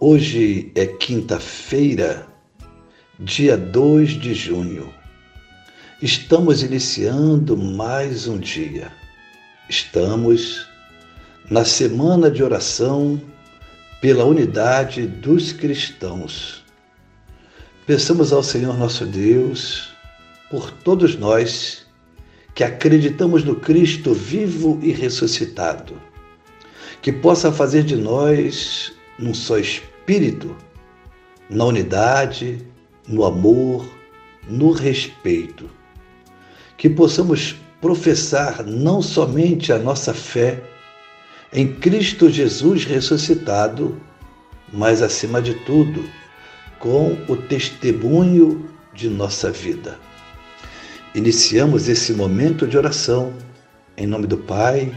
Hoje é quinta-feira, dia 2 de junho. Estamos iniciando mais um dia. Estamos na semana de oração pela unidade dos cristãos. Peçamos ao Senhor nosso Deus por todos nós que acreditamos no Cristo vivo e ressuscitado, que possa fazer de nós um só espírito, na unidade, no amor, no respeito. Que possamos professar não somente a nossa fé em Cristo Jesus ressuscitado, mas acima de tudo, com o testemunho de nossa vida. Iniciamos esse momento de oração em nome do Pai,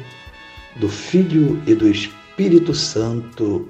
do Filho e do Espírito Santo.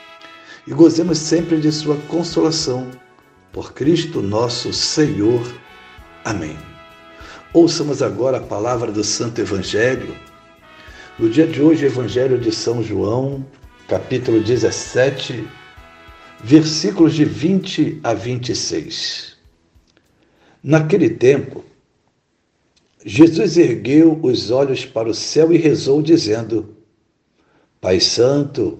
e gozemos sempre de Sua consolação. Por Cristo nosso Senhor. Amém. Ouçamos agora a palavra do Santo Evangelho. No dia de hoje, Evangelho de São João, capítulo 17, versículos de 20 a 26. Naquele tempo, Jesus ergueu os olhos para o céu e rezou, dizendo: Pai Santo,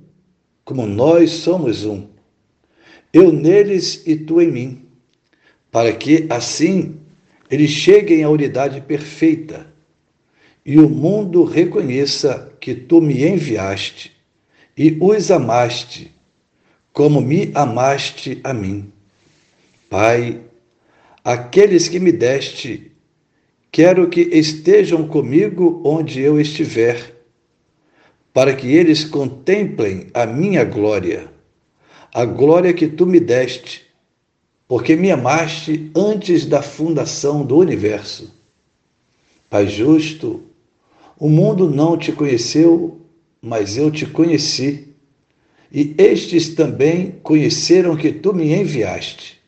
como nós somos um. Eu neles e tu em mim para que assim eles cheguem à unidade perfeita e o mundo reconheça que tu me enviaste e os amaste, como me amaste a mim. Pai, aqueles que me deste, quero que estejam comigo onde eu estiver, para que eles contemplem a minha glória, a glória que tu me deste porque me amaste antes da fundação do universo. Pai justo, o mundo não te conheceu, mas eu te conheci, e estes também conheceram que tu me enviaste.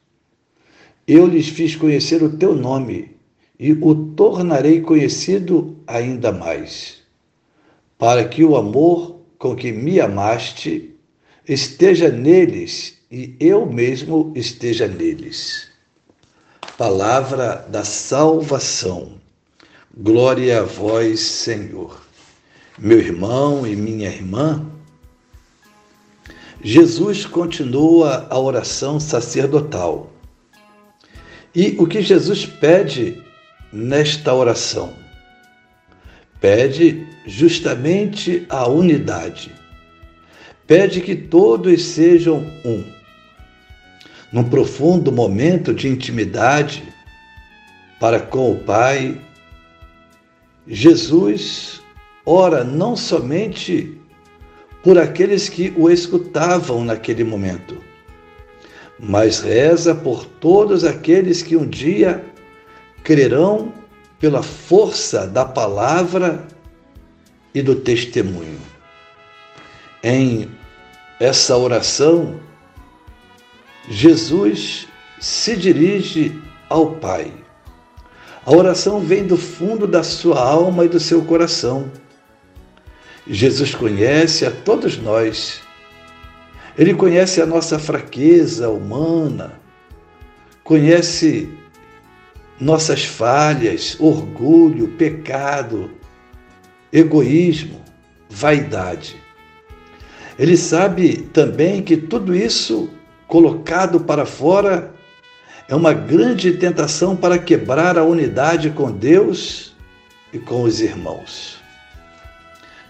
Eu lhes fiz conhecer o teu nome e o tornarei conhecido ainda mais, para que o amor com que me amaste esteja neles e eu mesmo esteja neles. Palavra da salvação. Glória a vós, Senhor. Meu irmão e minha irmã, Jesus continua a oração sacerdotal. E o que Jesus pede nesta oração? Pede justamente a unidade. Pede que todos sejam um num profundo momento de intimidade para com o Pai Jesus ora não somente por aqueles que o escutavam naquele momento, mas reza por todos aqueles que um dia crerão pela força da palavra e do testemunho. Em essa oração, Jesus se dirige ao Pai. A oração vem do fundo da sua alma e do seu coração. Jesus conhece a todos nós. Ele conhece a nossa fraqueza humana, conhece nossas falhas, orgulho, pecado, egoísmo, vaidade. Ele sabe também que tudo isso colocado para fora é uma grande tentação para quebrar a unidade com Deus e com os irmãos.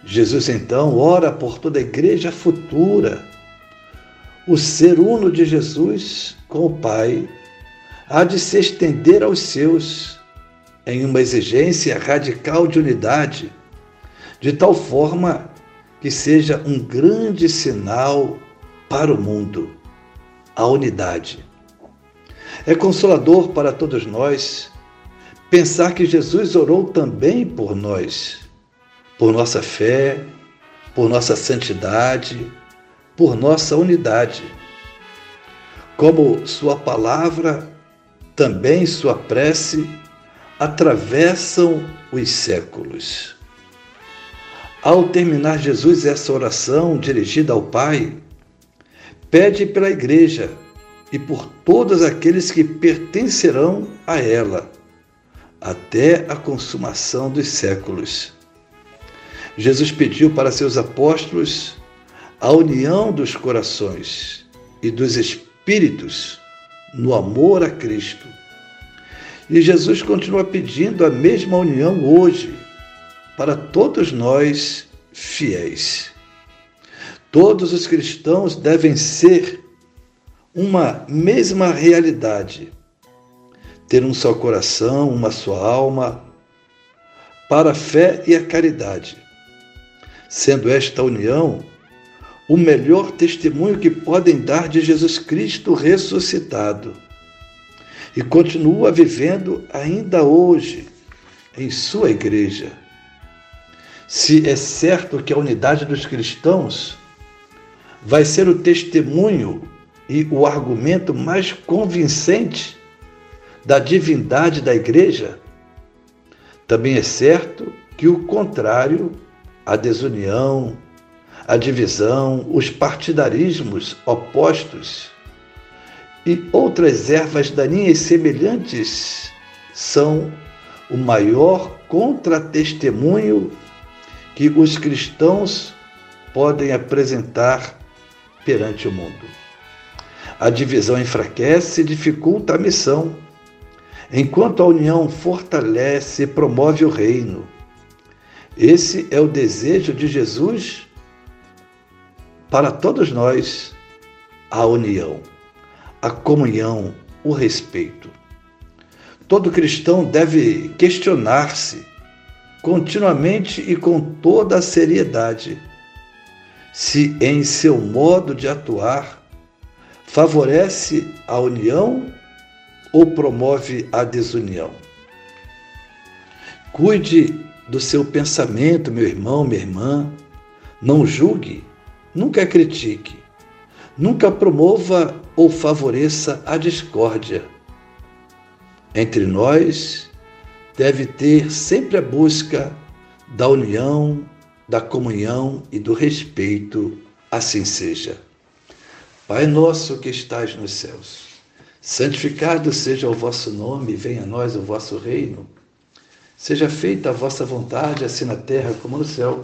Jesus então ora por toda a igreja futura. O ser uno de Jesus com o Pai há de se estender aos seus em uma exigência radical de unidade, de tal forma que seja um grande sinal para o mundo a unidade. É consolador para todos nós pensar que Jesus orou também por nós, por nossa fé, por nossa santidade, por nossa unidade. Como Sua palavra também sua prece atravessam os séculos. Ao terminar Jesus essa oração dirigida ao Pai, pede pela Igreja e por todos aqueles que pertencerão a ela, até a consumação dos séculos. Jesus pediu para seus apóstolos a união dos corações e dos espíritos no amor a Cristo. E Jesus continua pedindo a mesma união hoje para todos nós fiéis. Todos os cristãos devem ser uma mesma realidade, ter um só coração, uma só alma, para a fé e a caridade, sendo esta união o melhor testemunho que podem dar de Jesus Cristo ressuscitado. E continua vivendo ainda hoje em sua igreja. Se é certo que a unidade dos cristãos vai ser o testemunho e o argumento mais convincente da divindade da igreja, também é certo que o contrário, a desunião, a divisão, os partidarismos opostos e outras ervas daninhas semelhantes são o maior contratestemunho que os cristãos podem apresentar perante o mundo. A divisão enfraquece e dificulta a missão, enquanto a união fortalece e promove o reino. Esse é o desejo de Jesus para todos nós a união, a comunhão, o respeito. Todo cristão deve questionar-se continuamente e com toda a seriedade se em seu modo de atuar favorece a união ou promove a desunião. Cuide do seu pensamento, meu irmão, minha irmã. Não julgue Nunca critique, nunca promova ou favoreça a discórdia. Entre nós deve ter sempre a busca da união, da comunhão e do respeito, assim seja. Pai nosso que estás nos céus, santificado seja o vosso nome, venha a nós o vosso reino. Seja feita a vossa vontade, assim na terra como no céu.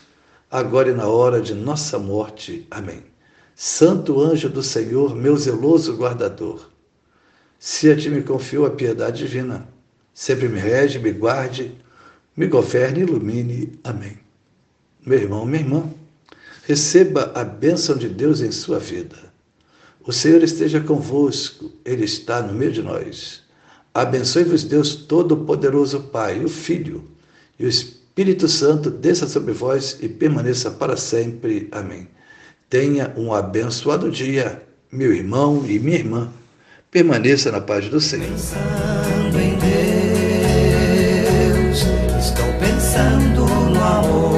agora e na hora de nossa morte. Amém. Santo anjo do Senhor, meu zeloso guardador, se a ti me confiou a piedade divina, sempre me rege, me guarde, me governe e ilumine. Amém. Meu irmão, minha irmã, receba a bênção de Deus em sua vida. O Senhor esteja convosco, Ele está no meio de nós. Abençoe-vos Deus Todo-Poderoso Pai, o Filho e o Espírito Santo, desça sobre vós e permaneça para sempre. Amém. Tenha um abençoado dia, meu irmão e minha irmã. Permaneça na paz do Senhor. Pensando em Deus, estou pensando no amor.